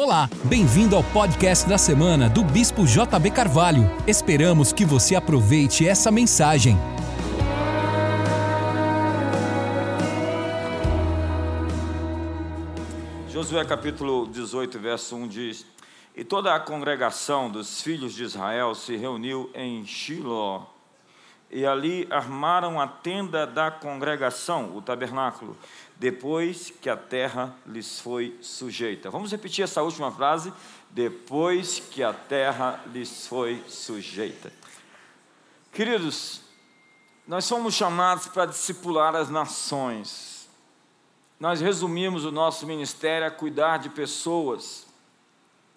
Olá, bem-vindo ao podcast da semana do Bispo JB Carvalho. Esperamos que você aproveite essa mensagem. Josué capítulo 18, verso 1 diz: E toda a congregação dos filhos de Israel se reuniu em Shiló, e ali armaram a tenda da congregação, o tabernáculo, depois que a terra lhes foi sujeita. Vamos repetir essa última frase? Depois que a terra lhes foi sujeita. Queridos, nós somos chamados para discipular as nações. Nós resumimos o nosso ministério a cuidar de pessoas.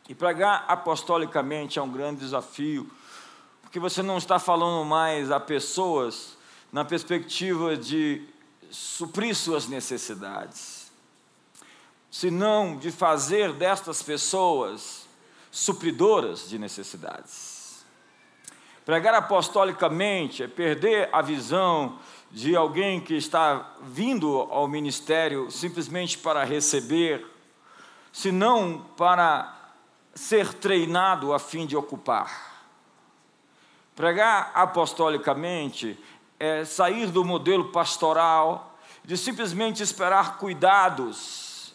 E pregar apostolicamente é um grande desafio porque você não está falando mais a pessoas na perspectiva de suprir suas necessidades, senão de fazer destas pessoas supridoras de necessidades. Pregar apostolicamente é perder a visão de alguém que está vindo ao ministério simplesmente para receber, senão para ser treinado a fim de ocupar. Pregar apostolicamente é sair do modelo pastoral, de simplesmente esperar cuidados,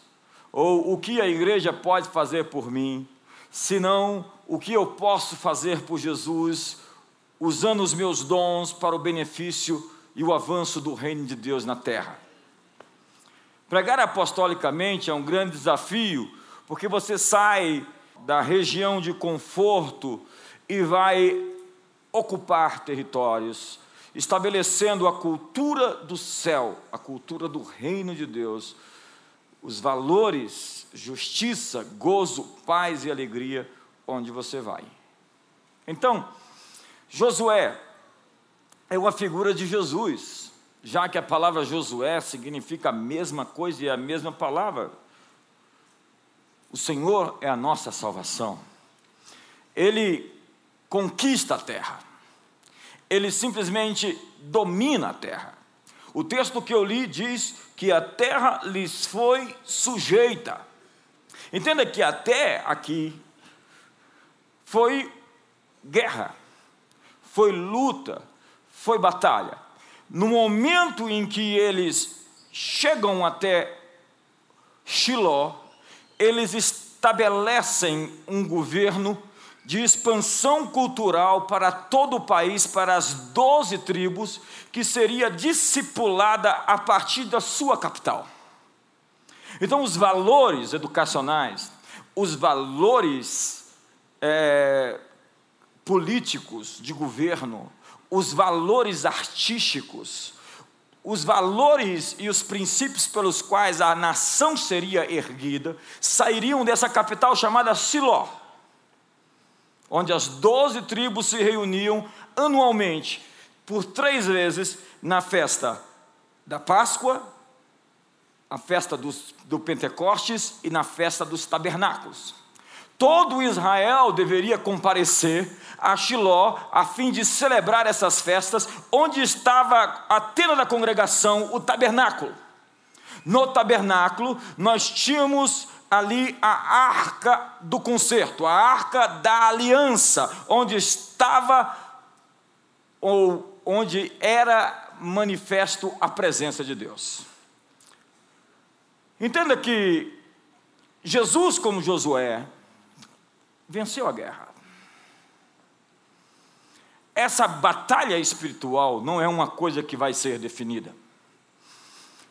ou o que a igreja pode fazer por mim, senão o que eu posso fazer por Jesus, usando os meus dons para o benefício e o avanço do reino de Deus na terra. Pregar apostolicamente é um grande desafio, porque você sai da região de conforto e vai ocupar territórios, estabelecendo a cultura do céu, a cultura do reino de Deus, os valores, justiça, gozo, paz e alegria onde você vai. Então, Josué é uma figura de Jesus, já que a palavra Josué significa a mesma coisa e a mesma palavra. O Senhor é a nossa salvação. Ele conquista a terra ele simplesmente domina a terra. O texto que eu li diz que a terra lhes foi sujeita. Entenda que até aqui foi guerra, foi luta, foi batalha. No momento em que eles chegam até Shiló, eles estabelecem um governo de expansão cultural para todo o país, para as doze tribos, que seria discipulada a partir da sua capital. Então, os valores educacionais, os valores é, políticos de governo, os valores artísticos, os valores e os princípios pelos quais a nação seria erguida, sairiam dessa capital chamada Siló onde as doze tribos se reuniam anualmente, por três vezes, na festa da Páscoa, a festa dos, do Pentecostes e na festa dos tabernáculos. Todo Israel deveria comparecer a Shiló a fim de celebrar essas festas, onde estava a tenda da congregação, o tabernáculo. No tabernáculo, nós tínhamos ali a arca do concerto, a arca da aliança, onde estava ou onde era manifesto a presença de Deus. Entenda que Jesus, como Josué, venceu a guerra. Essa batalha espiritual não é uma coisa que vai ser definida.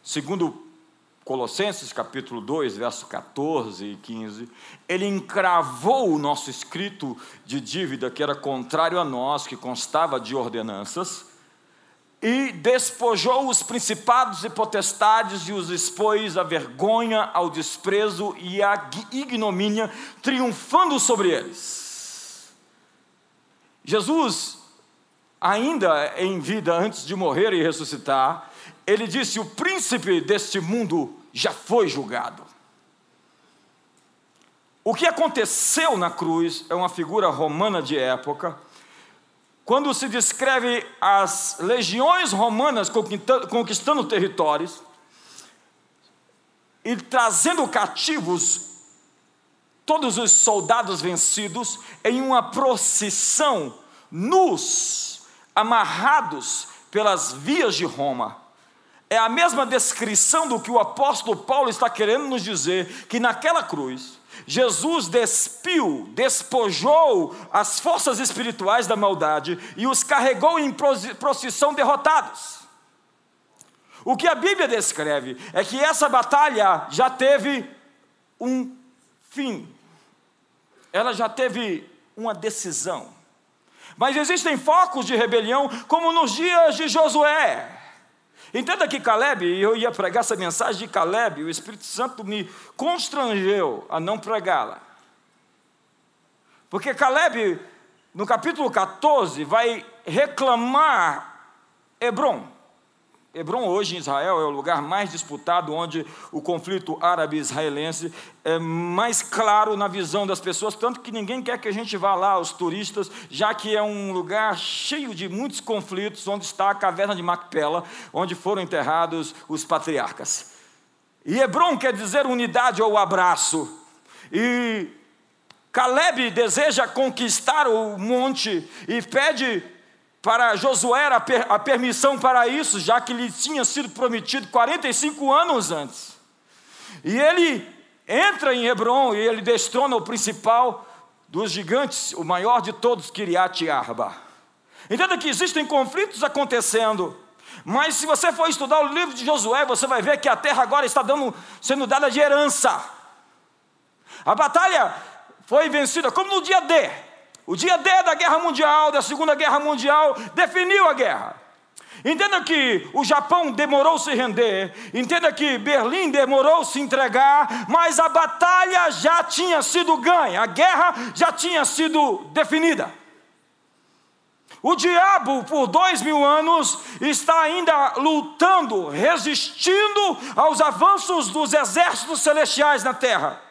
Segundo Colossenses capítulo 2, verso 14 e 15, ele encravou o nosso escrito de dívida que era contrário a nós, que constava de ordenanças, e despojou os principados e potestades e os expôs à vergonha, ao desprezo e à ignomínia, triunfando sobre eles. Jesus, ainda em vida, antes de morrer e ressuscitar, ele disse: O príncipe deste mundo já foi julgado. O que aconteceu na cruz é uma figura romana de época, quando se descreve as legiões romanas conquistando territórios e trazendo cativos todos os soldados vencidos em uma procissão, nus, amarrados pelas vias de Roma. É a mesma descrição do que o apóstolo Paulo está querendo nos dizer, que naquela cruz, Jesus despiu, despojou as forças espirituais da maldade e os carregou em procissão derrotados. O que a Bíblia descreve é que essa batalha já teve um fim, ela já teve uma decisão. Mas existem focos de rebelião, como nos dias de Josué. Entenda que Caleb, e eu ia pregar essa mensagem de Caleb, o Espírito Santo me constrangeu a não pregá-la. Porque Caleb, no capítulo 14, vai reclamar Hebron. Hebron hoje em Israel é o lugar mais disputado, onde o conflito árabe-israelense é mais claro na visão das pessoas, tanto que ninguém quer que a gente vá lá, os turistas, já que é um lugar cheio de muitos conflitos, onde está a caverna de Macpela, onde foram enterrados os patriarcas. E Hebron quer dizer unidade ou abraço. E Caleb deseja conquistar o monte e pede para Josué a, per, a permissão para isso, já que lhe tinha sido prometido 45 anos antes. E ele entra em Hebron e ele destrona o principal dos gigantes, o maior de todos, Kiriat Arba. Entenda que existem conflitos acontecendo, mas se você for estudar o livro de Josué, você vai ver que a terra agora está dando, sendo dada de herança. A batalha foi vencida, como no dia D. O dia D da Guerra Mundial, da Segunda Guerra Mundial, definiu a guerra. Entenda que o Japão demorou se render, entenda que Berlim demorou se entregar, mas a batalha já tinha sido ganha, a guerra já tinha sido definida. O diabo, por dois mil anos, está ainda lutando, resistindo aos avanços dos exércitos celestiais na terra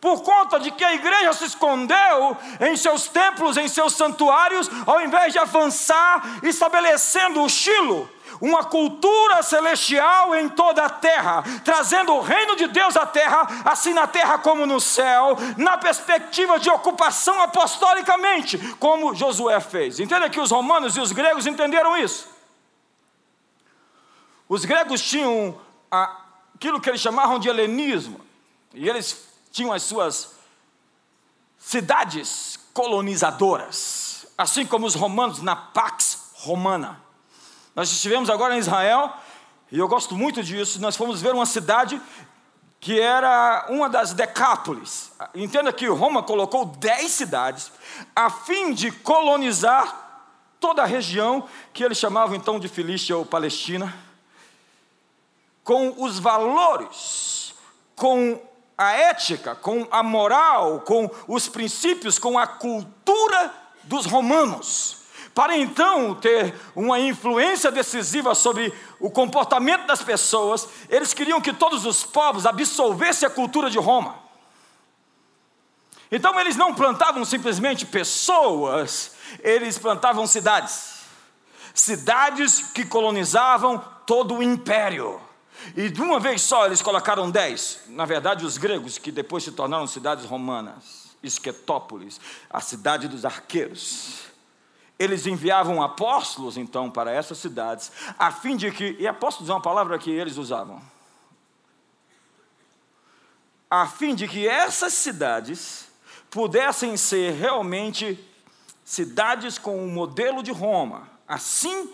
por conta de que a igreja se escondeu em seus templos, em seus santuários, ao invés de avançar, estabelecendo o estilo, uma cultura celestial em toda a terra, trazendo o reino de Deus à terra, assim na terra como no céu, na perspectiva de ocupação apostolicamente, como Josué fez. Entenda que os romanos e os gregos entenderam isso. Os gregos tinham aquilo que eles chamavam de helenismo, e eles tinham as suas cidades colonizadoras, assim como os romanos na Pax Romana. Nós estivemos agora em Israel, e eu gosto muito disso. Nós fomos ver uma cidade que era uma das decápolis. Entenda que Roma colocou dez cidades a fim de colonizar toda a região que eles chamavam então de Filístia ou Palestina, com os valores, com a ética, com a moral, com os princípios, com a cultura dos romanos, para então ter uma influência decisiva sobre o comportamento das pessoas, eles queriam que todos os povos absorvessem a cultura de Roma. Então eles não plantavam simplesmente pessoas, eles plantavam cidades. Cidades que colonizavam todo o império. E de uma vez só eles colocaram dez. Na verdade, os gregos, que depois se tornaram cidades romanas, Esquetópolis, a cidade dos arqueiros. Eles enviavam apóstolos então para essas cidades, a fim de que, e apóstolos é uma palavra que eles usavam, a fim de que essas cidades pudessem ser realmente cidades com o modelo de Roma, assim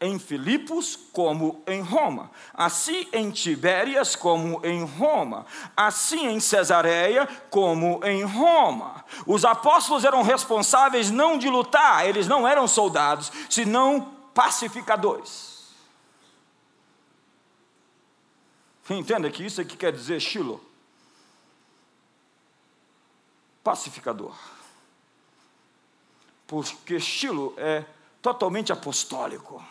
em Filipos como em Roma, assim em Tibérias como em Roma, assim em Cesareia como em Roma. Os apóstolos eram responsáveis não de lutar, eles não eram soldados, senão pacificadores. Entenda que isso aqui quer dizer Shilo. Pacificador. Porque Shilo é totalmente apostólico.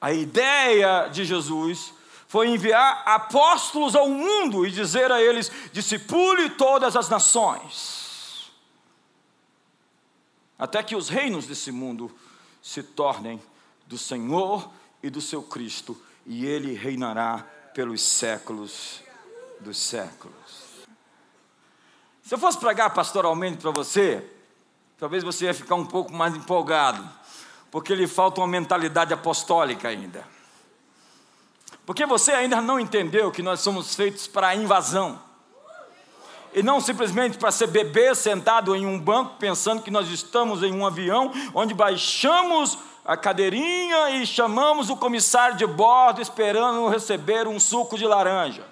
A ideia de Jesus foi enviar apóstolos ao mundo e dizer a eles: discipule todas as nações, até que os reinos desse mundo se tornem do Senhor e do seu Cristo, e ele reinará pelos séculos dos séculos. Se eu fosse pregar pastoralmente para você, talvez você ia ficar um pouco mais empolgado, porque lhe falta uma mentalidade apostólica ainda. Porque você ainda não entendeu que nós somos feitos para invasão. E não simplesmente para ser bebê sentado em um banco pensando que nós estamos em um avião onde baixamos a cadeirinha e chamamos o comissário de bordo esperando receber um suco de laranja.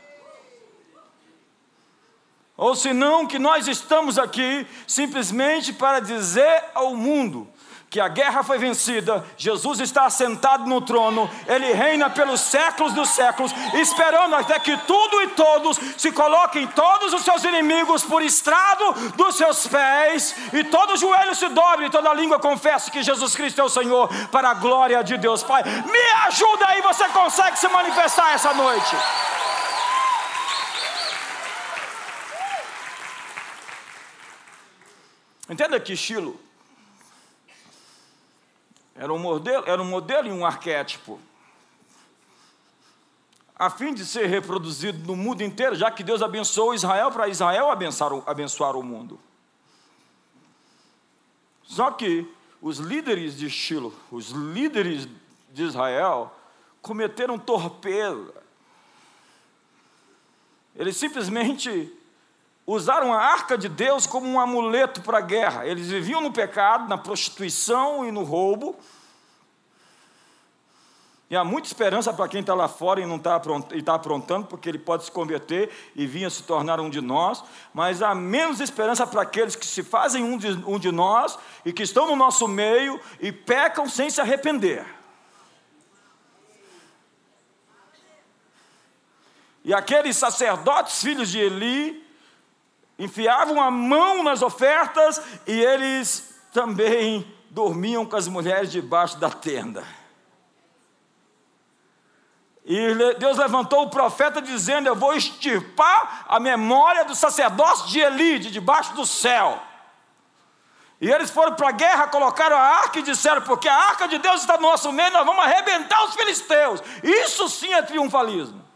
Ou senão que nós estamos aqui simplesmente para dizer ao mundo que a guerra foi vencida, Jesus está assentado no trono, ele reina pelos séculos dos séculos, esperando até que tudo e todos se coloquem todos os seus inimigos por estrado dos seus pés, e todo joelho se dobre, e toda língua confesse que Jesus Cristo é o Senhor, para a glória de Deus Pai. Me ajuda aí, você consegue se manifestar essa noite. Entenda que Chilo era um modelo, era um modelo e um arquétipo. A fim de ser reproduzido no mundo inteiro, já que Deus abençoou Israel para Israel abençoar, abençoar o mundo. Só que os líderes de Shiloh, os líderes de Israel, cometeram torpeza. Eles simplesmente usaram a arca de Deus como um amuleto para a guerra. Eles viviam no pecado, na prostituição e no roubo. E há muita esperança para quem está lá fora e não está está aprontando, porque ele pode se converter e vir a se tornar um de nós, mas há menos esperança para aqueles que se fazem um de, um de nós e que estão no nosso meio e pecam sem se arrepender. E aqueles sacerdotes, filhos de Eli, enfiavam a mão nas ofertas e eles também dormiam com as mulheres debaixo da tenda. E Deus levantou o profeta dizendo: Eu vou extirpar a memória do sacerdócio de Eli, de debaixo do céu. E eles foram para a guerra, colocaram a arca e disseram: Porque a arca de Deus está no nosso meio, nós vamos arrebentar os filisteus. Isso sim é triunfalismo.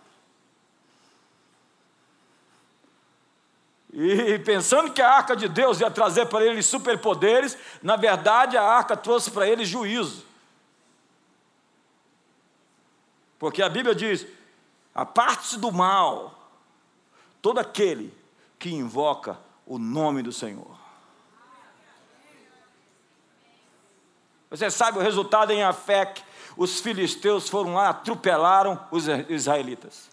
E pensando que a arca de Deus ia trazer para eles superpoderes, na verdade a arca trouxe para eles juízo. Porque a Bíblia diz: aparte-se do mal, todo aquele que invoca o nome do Senhor. Você sabe o resultado em Afec? Os filisteus foram lá, atropelaram os israelitas.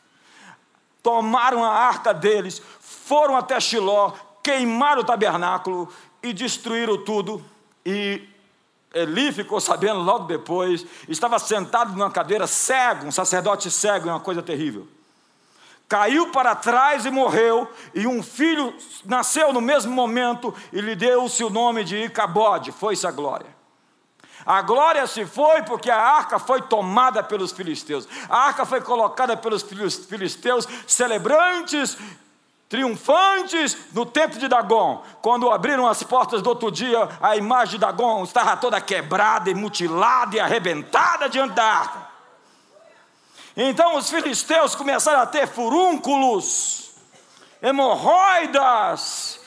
Tomaram a arca deles, foram até Shiló, queimaram o tabernáculo e destruíram tudo. E Eli ficou sabendo logo depois, estava sentado numa cadeira cego, um sacerdote cego, é uma coisa terrível. Caiu para trás e morreu, e um filho nasceu no mesmo momento e lhe deu-se o nome de Icabode, foi-se a glória. A glória se foi porque a arca foi tomada pelos filisteus. A arca foi colocada pelos filisteus, celebrantes triunfantes no templo de Dagon. Quando abriram as portas do outro dia, a imagem de Dagon estava toda quebrada e mutilada e arrebentada diante da arca. Então os filisteus começaram a ter furúnculos, hemorroidas,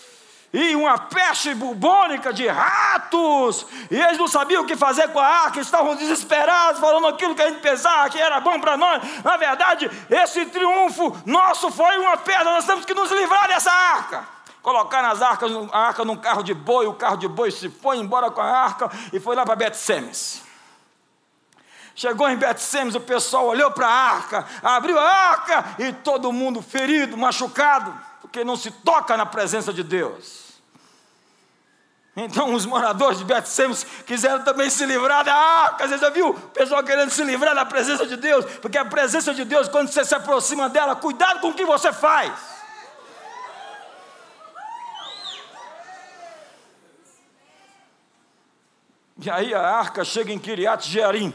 e uma peste bubônica de ratos, e eles não sabiam o que fazer com a arca, estavam desesperados, falando aquilo que a gente pensava que era bom para nós. Na verdade, esse triunfo nosso foi uma pedra, nós temos que nos livrar dessa arca. Colocaram as arcas, a arca num carro de boi, o carro de boi se foi embora com a arca e foi lá para Bet-Semes. Chegou em Bet-Semes, o pessoal olhou para a arca, abriu a arca e todo mundo ferido, machucado, porque não se toca na presença de Deus. Então os moradores de Betsemes quiseram também se livrar da arca. Você já viu o pessoal querendo se livrar da presença de Deus? Porque a presença de Deus, quando você se aproxima dela, cuidado com o que você faz. E aí a arca chega em Kiriat Jearim.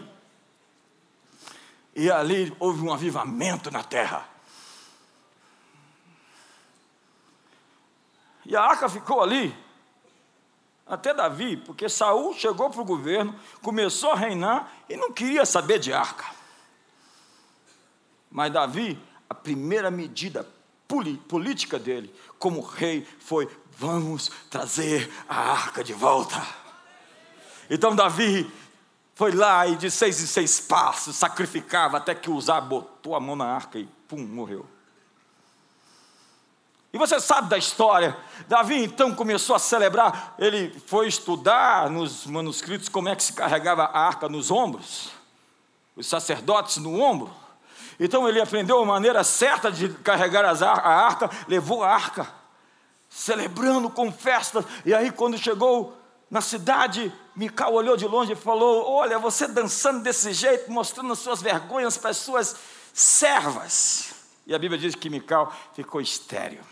E ali houve um avivamento na terra. E a arca ficou ali até Davi, porque Saul chegou para o governo, começou a reinar e não queria saber de arca. Mas Davi, a primeira medida política dele, como rei, foi: vamos trazer a arca de volta. Então Davi foi lá e de seis em seis passos sacrificava até que Uzá botou a mão na arca e pum, morreu. E você sabe da história. Davi então começou a celebrar. Ele foi estudar nos manuscritos como é que se carregava a arca nos ombros, os sacerdotes no ombro. Então ele aprendeu a maneira certa de carregar a arca, levou a arca, celebrando com festas. E aí, quando chegou na cidade, Mical olhou de longe e falou: Olha, você dançando desse jeito, mostrando as suas vergonhas para as suas servas. E a Bíblia diz que Mical ficou estéreo.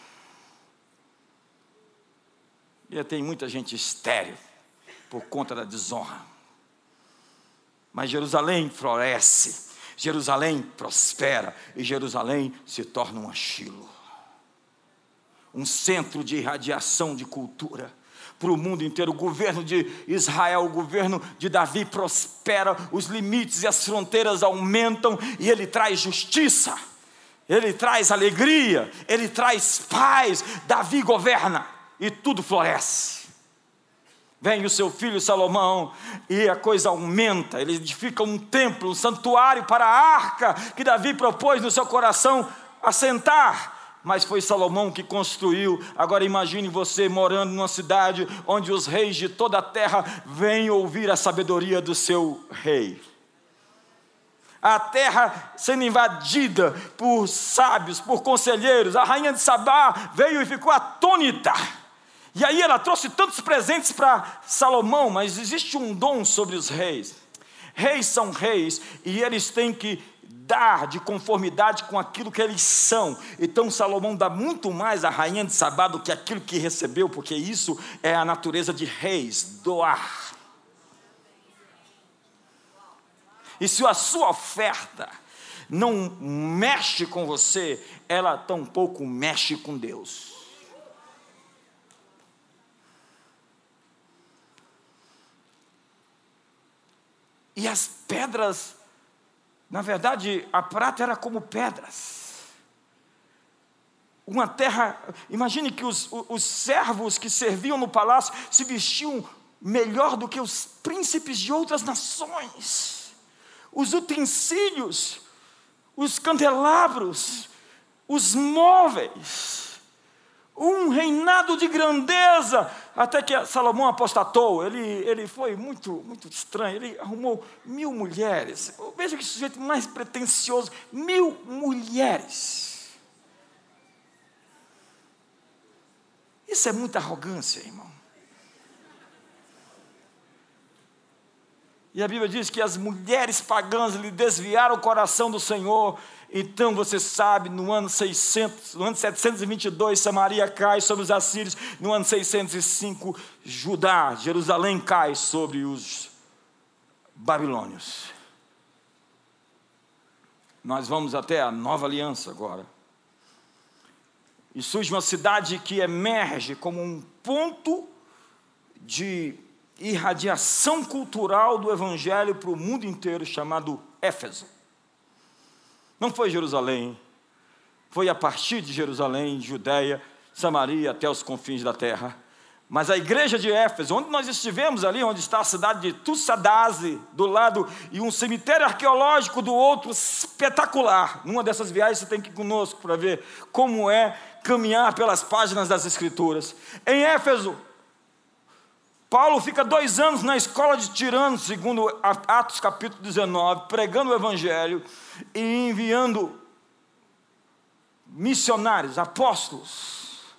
E tem muita gente estéreo por conta da desonra. Mas Jerusalém floresce, Jerusalém prospera e Jerusalém se torna um achilo um centro de irradiação de cultura para o mundo inteiro. O governo de Israel, o governo de Davi prospera, os limites e as fronteiras aumentam e ele traz justiça, ele traz alegria, ele traz paz. Davi governa e tudo floresce. Vem o seu filho Salomão e a coisa aumenta. Ele edifica um templo, um santuário para a arca que Davi propôs no seu coração assentar. Mas foi Salomão que construiu. Agora imagine você morando numa cidade onde os reis de toda a terra vêm ouvir a sabedoria do seu rei a terra sendo invadida por sábios, por conselheiros. A rainha de Sabá veio e ficou atônita. E aí ela trouxe tantos presentes para Salomão, mas existe um dom sobre os reis. Reis são reis e eles têm que dar de conformidade com aquilo que eles são. Então Salomão dá muito mais à rainha de Sabá do que aquilo que recebeu, porque isso é a natureza de reis, doar. E se a sua oferta não mexe com você, ela tampouco mexe com Deus. E as pedras, na verdade, a prata era como pedras. Uma terra, imagine que os, os servos que serviam no palácio se vestiam melhor do que os príncipes de outras nações. Os utensílios, os candelabros, os móveis, um reinado de grandeza, até que Salomão apostatou. Ele, ele foi muito, muito estranho. Ele arrumou mil mulheres. Veja que sujeito mais pretensioso: mil mulheres. Isso é muita arrogância, irmão. E a Bíblia diz que as mulheres pagãs lhe desviaram o coração do Senhor então você sabe, no ano 600, no ano 722, Samaria cai sobre os assírios, no ano 605, Judá, Jerusalém cai sobre os babilônios. Nós vamos até a nova aliança agora. E surge uma cidade que emerge como um ponto de irradiação cultural do evangelho para o mundo inteiro, chamado Éfeso. Não foi Jerusalém, foi a partir de Jerusalém, Judéia, Samaria, até os confins da terra. Mas a igreja de Éfeso, onde nós estivemos ali, onde está a cidade de Tussadase, do lado, e um cemitério arqueológico do outro, espetacular. Numa dessas viagens você tem que ir conosco para ver como é caminhar pelas páginas das Escrituras. Em Éfeso, Paulo fica dois anos na escola de tiranos, segundo Atos capítulo 19, pregando o Evangelho e enviando missionários, apóstolos,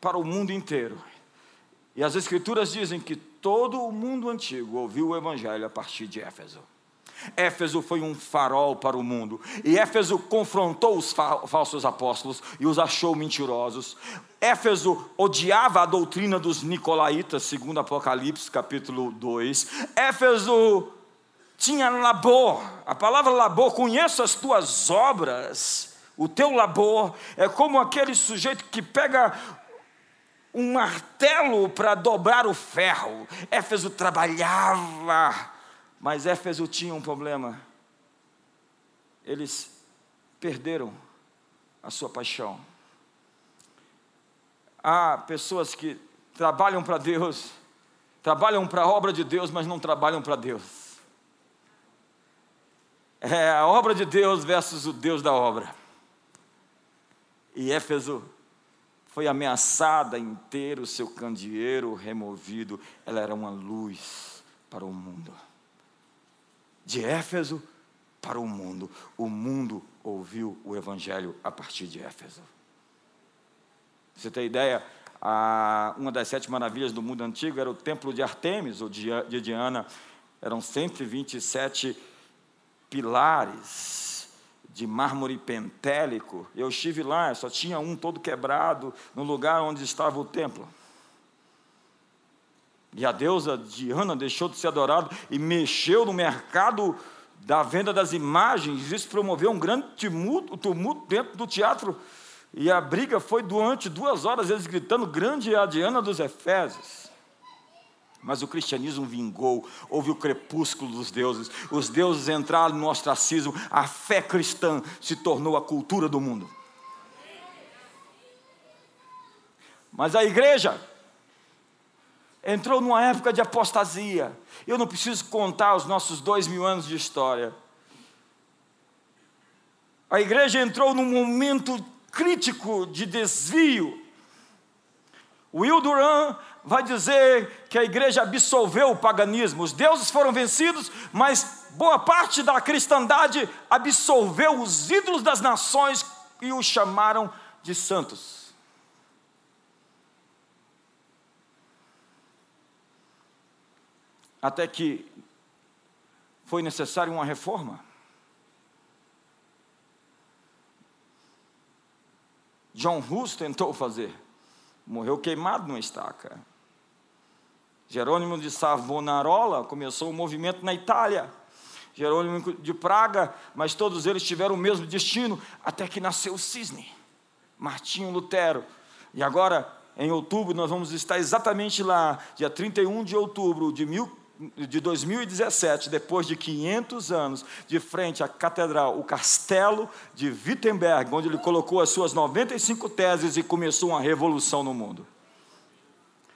para o mundo inteiro. E as Escrituras dizem que todo o mundo antigo ouviu o Evangelho a partir de Éfeso. Éfeso foi um farol para o mundo. E Éfeso confrontou os falsos apóstolos e os achou mentirosos. Éfeso odiava a doutrina dos nicolaítas, segundo Apocalipse, capítulo 2. Éfeso tinha labor. A palavra labor, conheço as tuas obras. O teu labor é como aquele sujeito que pega um martelo para dobrar o ferro. Éfeso trabalhava mas Éfeso tinha um problema. Eles perderam a sua paixão. Há pessoas que trabalham para Deus, trabalham para a obra de Deus, mas não trabalham para Deus. É a obra de Deus versus o Deus da obra. E Éfeso foi ameaçada ter o seu candeeiro removido, ela era uma luz para o mundo. De Éfeso para o mundo, o mundo ouviu o Evangelho a partir de Éfeso. Você tem ideia? Uma das sete maravilhas do mundo antigo era o templo de Artemis, ou de, de Diana. Eram 127 pilares de mármore pentélico. Eu estive lá, só tinha um todo quebrado no lugar onde estava o templo. E a deusa Diana deixou de ser adorada e mexeu no mercado da venda das imagens. Isso promoveu um grande tumulto, tumulto dentro do teatro. E a briga foi durante duas horas, eles gritando: Grande é a Diana dos Efésios. Mas o cristianismo vingou, houve o crepúsculo dos deuses, os deuses entraram no ostracismo, a fé cristã se tornou a cultura do mundo. Mas a igreja entrou numa época de apostasia. Eu não preciso contar os nossos dois mil anos de história. A igreja entrou num momento crítico de desvio. Will Durant vai dizer que a igreja absolveu o paganismo. Os deuses foram vencidos, mas boa parte da cristandade absolveu os ídolos das nações e os chamaram de santos. Até que foi necessária uma reforma. John Hus tentou fazer, morreu queimado numa estaca. Jerônimo de Savonarola começou o um movimento na Itália. Jerônimo de Praga, mas todos eles tiveram o mesmo destino, até que nasceu o cisne, Martinho Lutero. E agora, em outubro, nós vamos estar exatamente lá, dia 31 de outubro de, mil, de 2017, depois de 500 anos, de frente à catedral, o castelo de Wittenberg, onde ele colocou as suas 95 teses e começou uma revolução no mundo.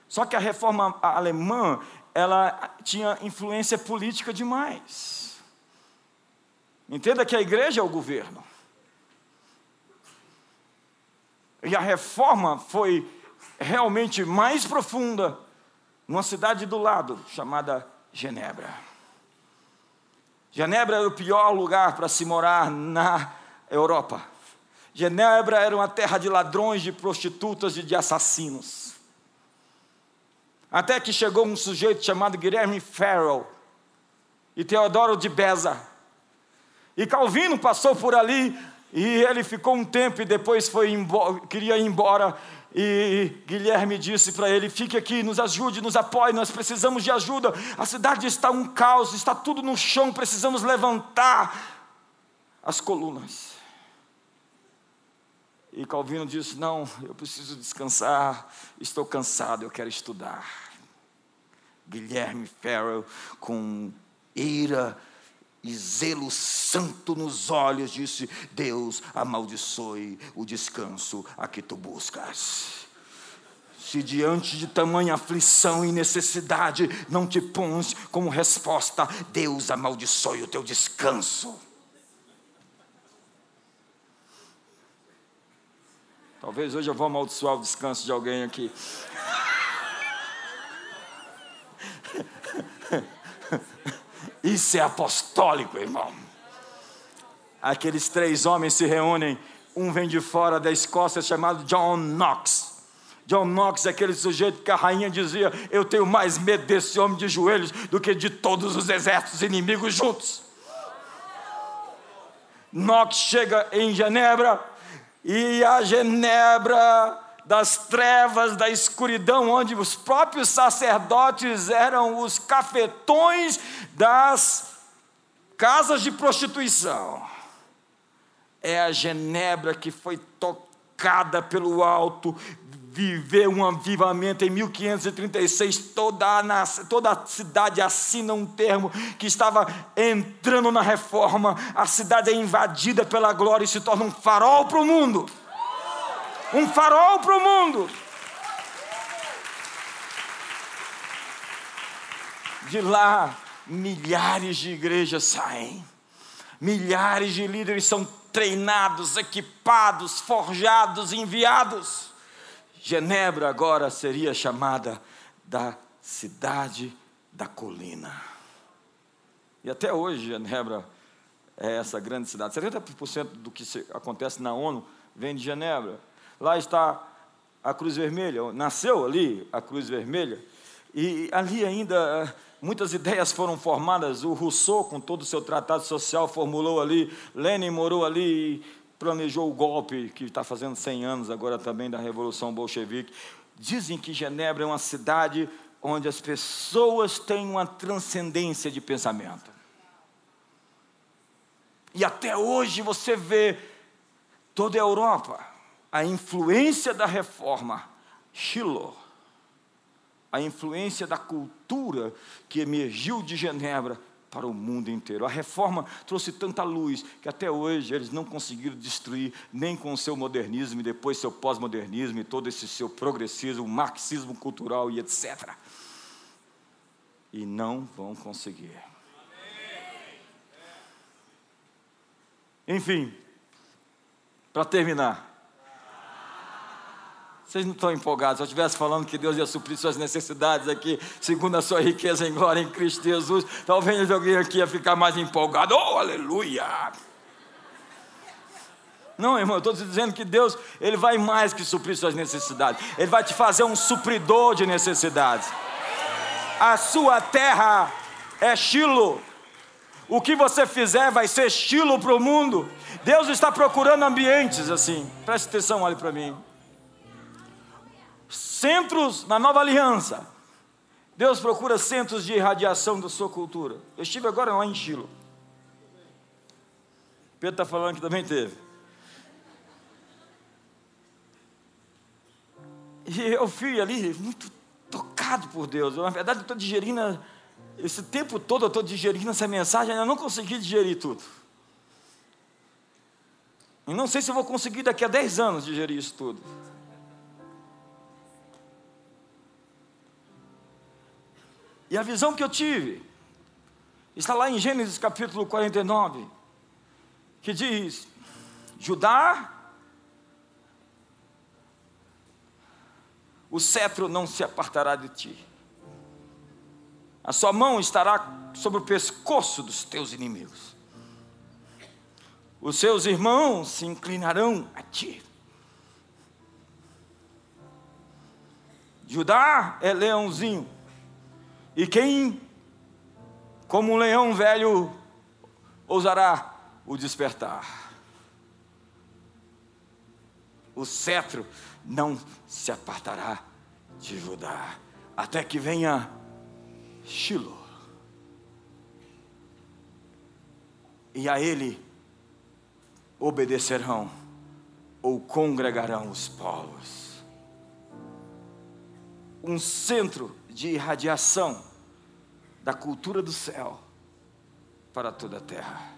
Só que a reforma alemã, ela tinha influência política demais. Entenda que a igreja é o governo. E a reforma foi realmente mais profunda numa cidade do lado, chamada Genebra. Genebra era o pior lugar para se morar na Europa. Genebra era uma terra de ladrões, de prostitutas e de assassinos. Até que chegou um sujeito chamado Guilherme Farrell e Teodoro de Beza. E Calvino passou por ali e ele ficou um tempo e depois foi embora, queria ir embora. E Guilherme disse para ele: Fique aqui, nos ajude, nos apoie, nós precisamos de ajuda. A cidade está um caos, está tudo no chão, precisamos levantar as colunas. E Calvino disse: Não, eu preciso descansar, estou cansado, eu quero estudar. Guilherme Farrell, com ira e zelo santo nos olhos, disse: Deus amaldiçoe o descanso a que tu buscas. Se diante de tamanha aflição e necessidade não te pões como resposta, Deus amaldiçoe o teu descanso. Talvez hoje eu vou amaldiçoar o descanso de alguém aqui. Isso é apostólico, irmão. Aqueles três homens se reúnem. Um vem de fora da Escócia, chamado John Knox. John Knox é aquele sujeito que a rainha dizia: Eu tenho mais medo desse homem de joelhos do que de todos os exércitos inimigos juntos. Knox chega em Genebra e a Genebra das trevas, da escuridão, onde os próprios sacerdotes eram os cafetões das casas de prostituição. É a Genebra que foi tocada pelo alto, viveu um avivamento em 1536. Toda a, toda a cidade assina um termo que estava entrando na reforma. A cidade é invadida pela glória e se torna um farol para o mundo. Um farol para o mundo. De lá, milhares de igrejas saem, milhares de líderes são treinados, equipados, forjados, enviados. Genebra agora seria chamada da cidade da colina. E até hoje, Genebra é essa grande cidade. 70% do que acontece na ONU vem de Genebra. Lá está a Cruz Vermelha, nasceu ali a Cruz Vermelha, e ali ainda muitas ideias foram formadas. O Rousseau, com todo o seu tratado social, formulou ali, Lenin morou ali e planejou o golpe que está fazendo 100 anos agora também da Revolução Bolchevique. Dizem que Genebra é uma cidade onde as pessoas têm uma transcendência de pensamento. E até hoje você vê toda a Europa, a influência da reforma, Shiloh, a influência da cultura que emergiu de Genebra para o mundo inteiro. A reforma trouxe tanta luz que até hoje eles não conseguiram destruir, nem com o seu modernismo e depois seu pós-modernismo e todo esse seu progressismo, marxismo cultural e etc. E não vão conseguir. Enfim, para terminar, vocês não estão empolgados. Se eu estivesse falando que Deus ia suprir suas necessidades aqui, segundo a sua riqueza em glória em Cristo Jesus, talvez alguém aqui ia ficar mais empolgado. Oh, aleluia! Não, irmão, eu estou dizendo que Deus, Ele vai mais que suprir suas necessidades. Ele vai te fazer um supridor de necessidades. A sua terra é Chilo. O que você fizer vai ser estilo para o mundo. Deus está procurando ambientes assim. Preste atenção, olhe para mim centros na nova aliança. Deus procura centros de irradiação da sua cultura. Eu estive agora lá em Chilo. Pedro está falando que também teve. E eu fui ali muito tocado por Deus. Eu, na verdade, estou digerindo, esse tempo todo eu estou digerindo essa mensagem, ainda não consegui digerir tudo. E não sei se eu vou conseguir daqui a 10 anos digerir isso tudo. E a visão que eu tive está lá em Gênesis capítulo 49, que diz: Judá, o cetro não se apartará de ti, a sua mão estará sobre o pescoço dos teus inimigos, os seus irmãos se inclinarão a ti. Judá é leãozinho, e quem, como um leão velho, ousará o despertar? O cetro não se apartará de Judá, até que venha Shiloh. E a ele obedecerão ou congregarão os povos. Um centro de irradiação da cultura do céu para toda a terra.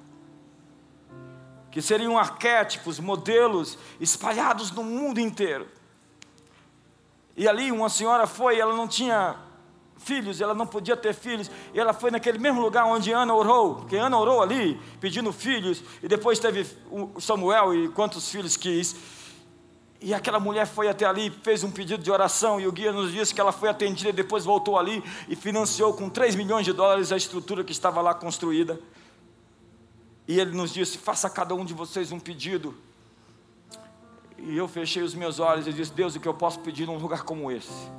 Que seriam arquétipos, modelos espalhados no mundo inteiro. E ali uma senhora foi, ela não tinha filhos, ela não podia ter filhos, e ela foi naquele mesmo lugar onde Ana orou, porque Ana orou ali, pedindo filhos, e depois teve Samuel e quantos filhos quis. E aquela mulher foi até ali, fez um pedido de oração, e o guia nos disse que ela foi atendida e depois voltou ali e financiou com 3 milhões de dólares a estrutura que estava lá construída. E ele nos disse: faça a cada um de vocês um pedido. E eu fechei os meus olhos e disse: Deus, o que eu posso pedir num lugar como esse?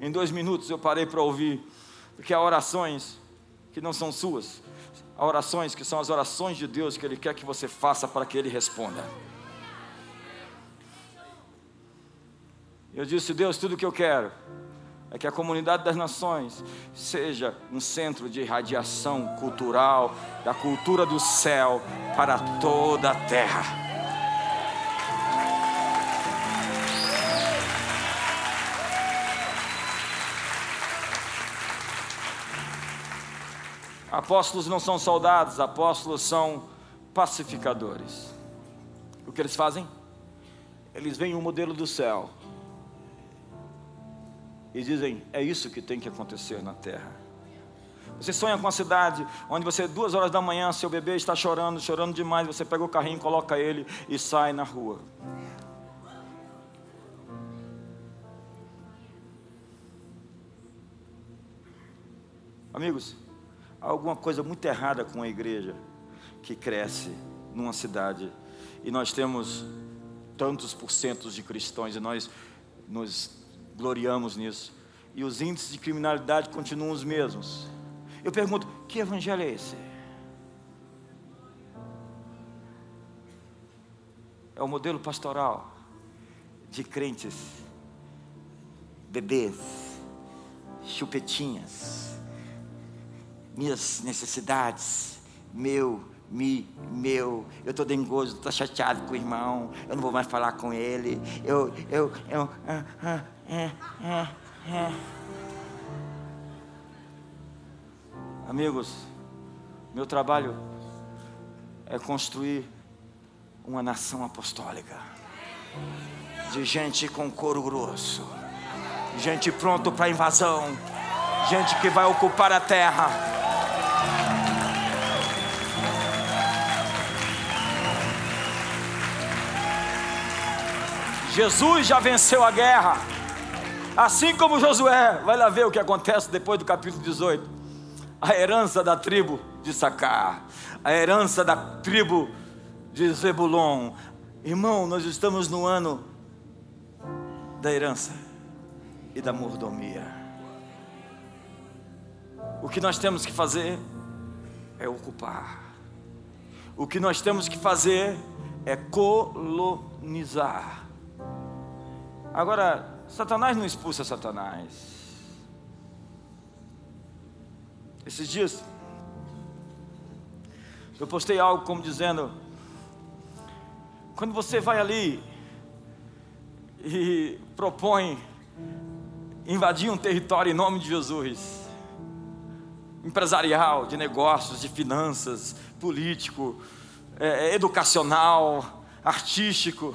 Em dois minutos eu parei para ouvir, porque há orações que não são suas, há orações que são as orações de Deus que Ele quer que você faça para que Ele responda. Eu disse: Deus, tudo que eu quero é que a comunidade das nações seja um centro de irradiação cultural da cultura do céu para toda a terra. Apóstolos não são soldados, apóstolos são pacificadores. O que eles fazem? Eles veem o modelo do céu e dizem: é isso que tem que acontecer na terra. Você sonha com uma cidade onde você, duas horas da manhã, seu bebê está chorando, chorando demais, você pega o carrinho, coloca ele e sai na rua. Amigos, há alguma coisa muito errada com a igreja que cresce numa cidade e nós temos tantos porcentos de cristãos e nós nos gloriamos nisso. E os índices de criminalidade continuam os mesmos. Eu pergunto: que evangelho é esse? É o modelo pastoral de crentes, bebês, chupetinhas, minhas necessidades, meu, me, meu, eu estou dengoso, estou chateado com o irmão, eu não vou mais falar com ele, eu, eu, eu, ah, ah. Amigos, meu trabalho é construir uma nação apostólica de gente com couro grosso, gente pronto para invasão, gente que vai ocupar a terra. Jesus já venceu a guerra. Assim como Josué, vai lá ver o que acontece depois do capítulo 18. A herança da tribo de Sacar, a herança da tribo de Zebulon. Irmão, nós estamos no ano da herança e da mordomia. O que nós temos que fazer é ocupar. O que nós temos que fazer é colonizar. Agora, Satanás não expulsa Satanás. Esses dias, eu postei algo como dizendo: quando você vai ali e propõe invadir um território em nome de Jesus, empresarial, de negócios, de finanças, político, é, educacional, artístico,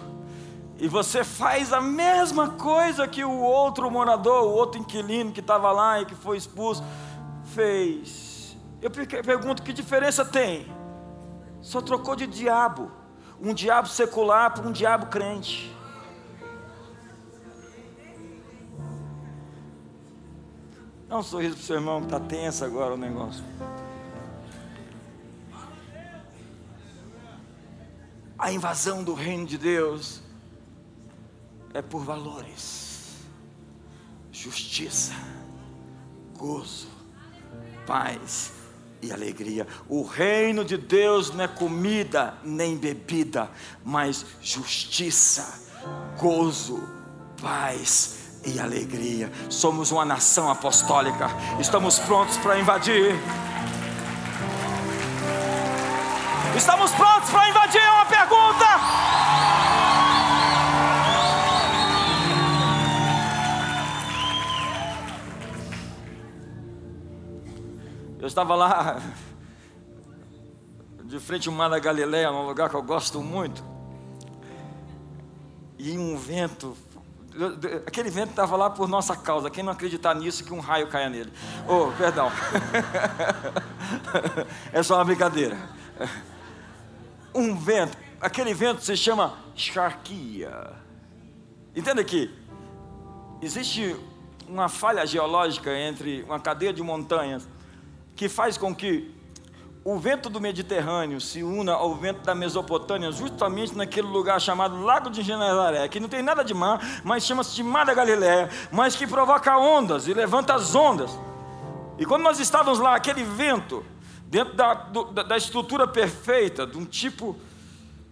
e você faz a mesma coisa que o outro morador, o outro inquilino que estava lá e que foi expulso, fez. Eu pergunto: que diferença tem? Só trocou de diabo. Um diabo secular por um diabo crente. Dá um sorriso para o seu irmão que está tenso agora o negócio. A invasão do reino de Deus é por valores, justiça, gozo, paz e alegria. O reino de Deus não é comida nem bebida, mas justiça, gozo, paz e alegria. Somos uma nação apostólica, estamos prontos para invadir. Estamos prontos para invadir? É uma Eu estava lá, de frente ao Mar da Galileia, num lugar que eu gosto muito, e um vento, aquele vento estava lá por nossa causa, quem não acreditar nisso, que um raio caia nele. Oh, perdão, é só uma brincadeira. Um vento, aquele vento se chama charquia. Entenda aqui, existe uma falha geológica entre uma cadeia de montanhas que faz com que o vento do Mediterrâneo se una ao vento da Mesopotâmia, justamente naquele lugar chamado Lago de Genezaré, que não tem nada de mar, mas chama-se de Mar da Galiléia, mas que provoca ondas e levanta as ondas. E quando nós estávamos lá, aquele vento, dentro da, do, da estrutura perfeita, de um tipo,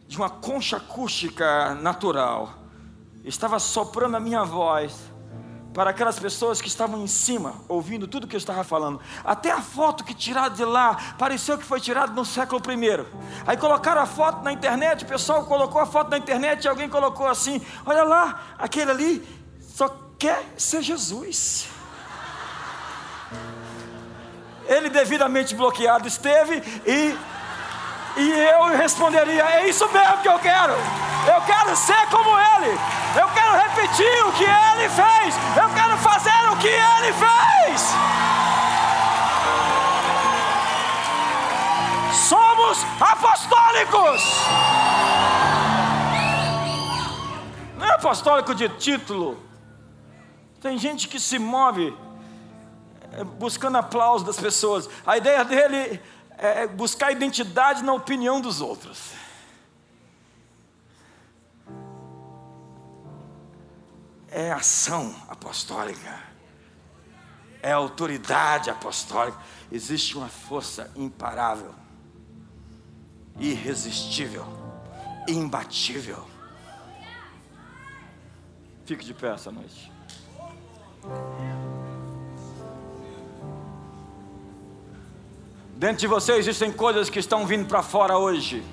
de uma concha acústica natural, estava soprando a minha voz, para aquelas pessoas que estavam em cima, ouvindo tudo que eu estava falando. Até a foto que tiraram de lá, pareceu que foi tirada no século I. Aí colocaram a foto na internet, o pessoal colocou a foto na internet e alguém colocou assim: olha lá, aquele ali só quer ser Jesus. ele devidamente bloqueado esteve e, e eu responderia: é isso mesmo que eu quero. Eu quero ser como ele. Eu quero repetir o que ele fez. Eu quero fazer o que ele fez. Somos apostólicos. Não é apostólico de título. Tem gente que se move é, buscando aplauso das pessoas. A ideia dele é buscar identidade na opinião dos outros. É ação apostólica, é autoridade apostólica. Existe uma força imparável, irresistível, imbatível. Fique de pé essa noite. Dentro de você existem coisas que estão vindo para fora hoje.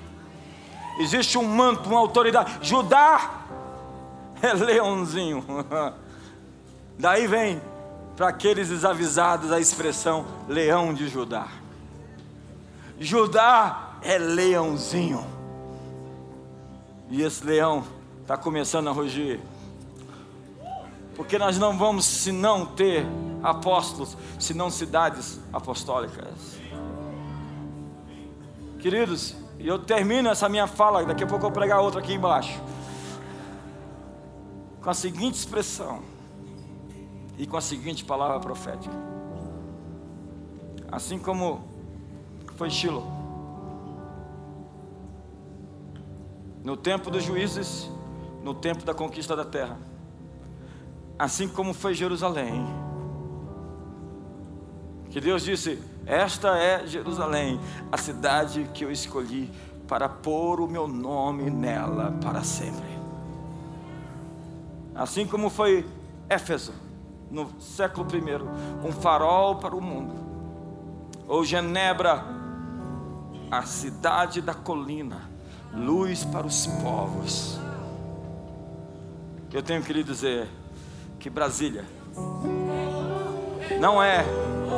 Existe um manto, uma autoridade. Judá é leãozinho. Daí vem para aqueles desavisados a expressão leão de Judá. Judá é leãozinho. E esse leão está começando a rugir. Porque nós não vamos, se não ter apóstolos, senão cidades apostólicas. Queridos, e eu termino essa minha fala, daqui a pouco eu vou pregar outra aqui embaixo. Com a seguinte expressão e com a seguinte palavra profética. Assim como foi Shiloh. No tempo dos juízes, no tempo da conquista da terra. Assim como foi Jerusalém. Que Deus disse: esta é Jerusalém, a cidade que eu escolhi para pôr o meu nome nela para sempre. Assim como foi Éfeso, no século I, um farol para o mundo, ou Genebra, a cidade da colina, luz para os povos. Eu tenho que lhe dizer que Brasília não é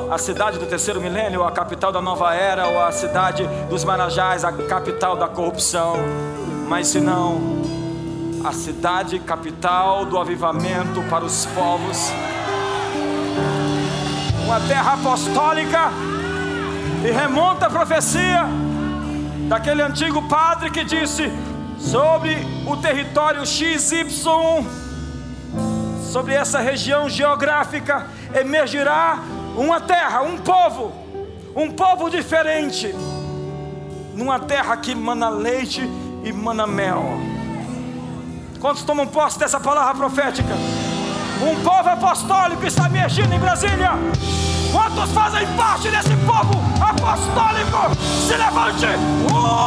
a cidade do terceiro milênio, a capital da nova era, ou a cidade dos Marajás, a capital da corrupção, mas senão a cidade capital do avivamento para os povos, uma terra apostólica, e remonta a profecia daquele antigo padre que disse sobre o território XY, sobre essa região geográfica, emergirá uma terra, um povo, um povo diferente, numa terra que mana leite e mana mel. Quantos tomam posse dessa palavra profética? Um povo apostólico está emergindo em Brasília. Quantos fazem parte desse povo apostólico? Se levante! Uh!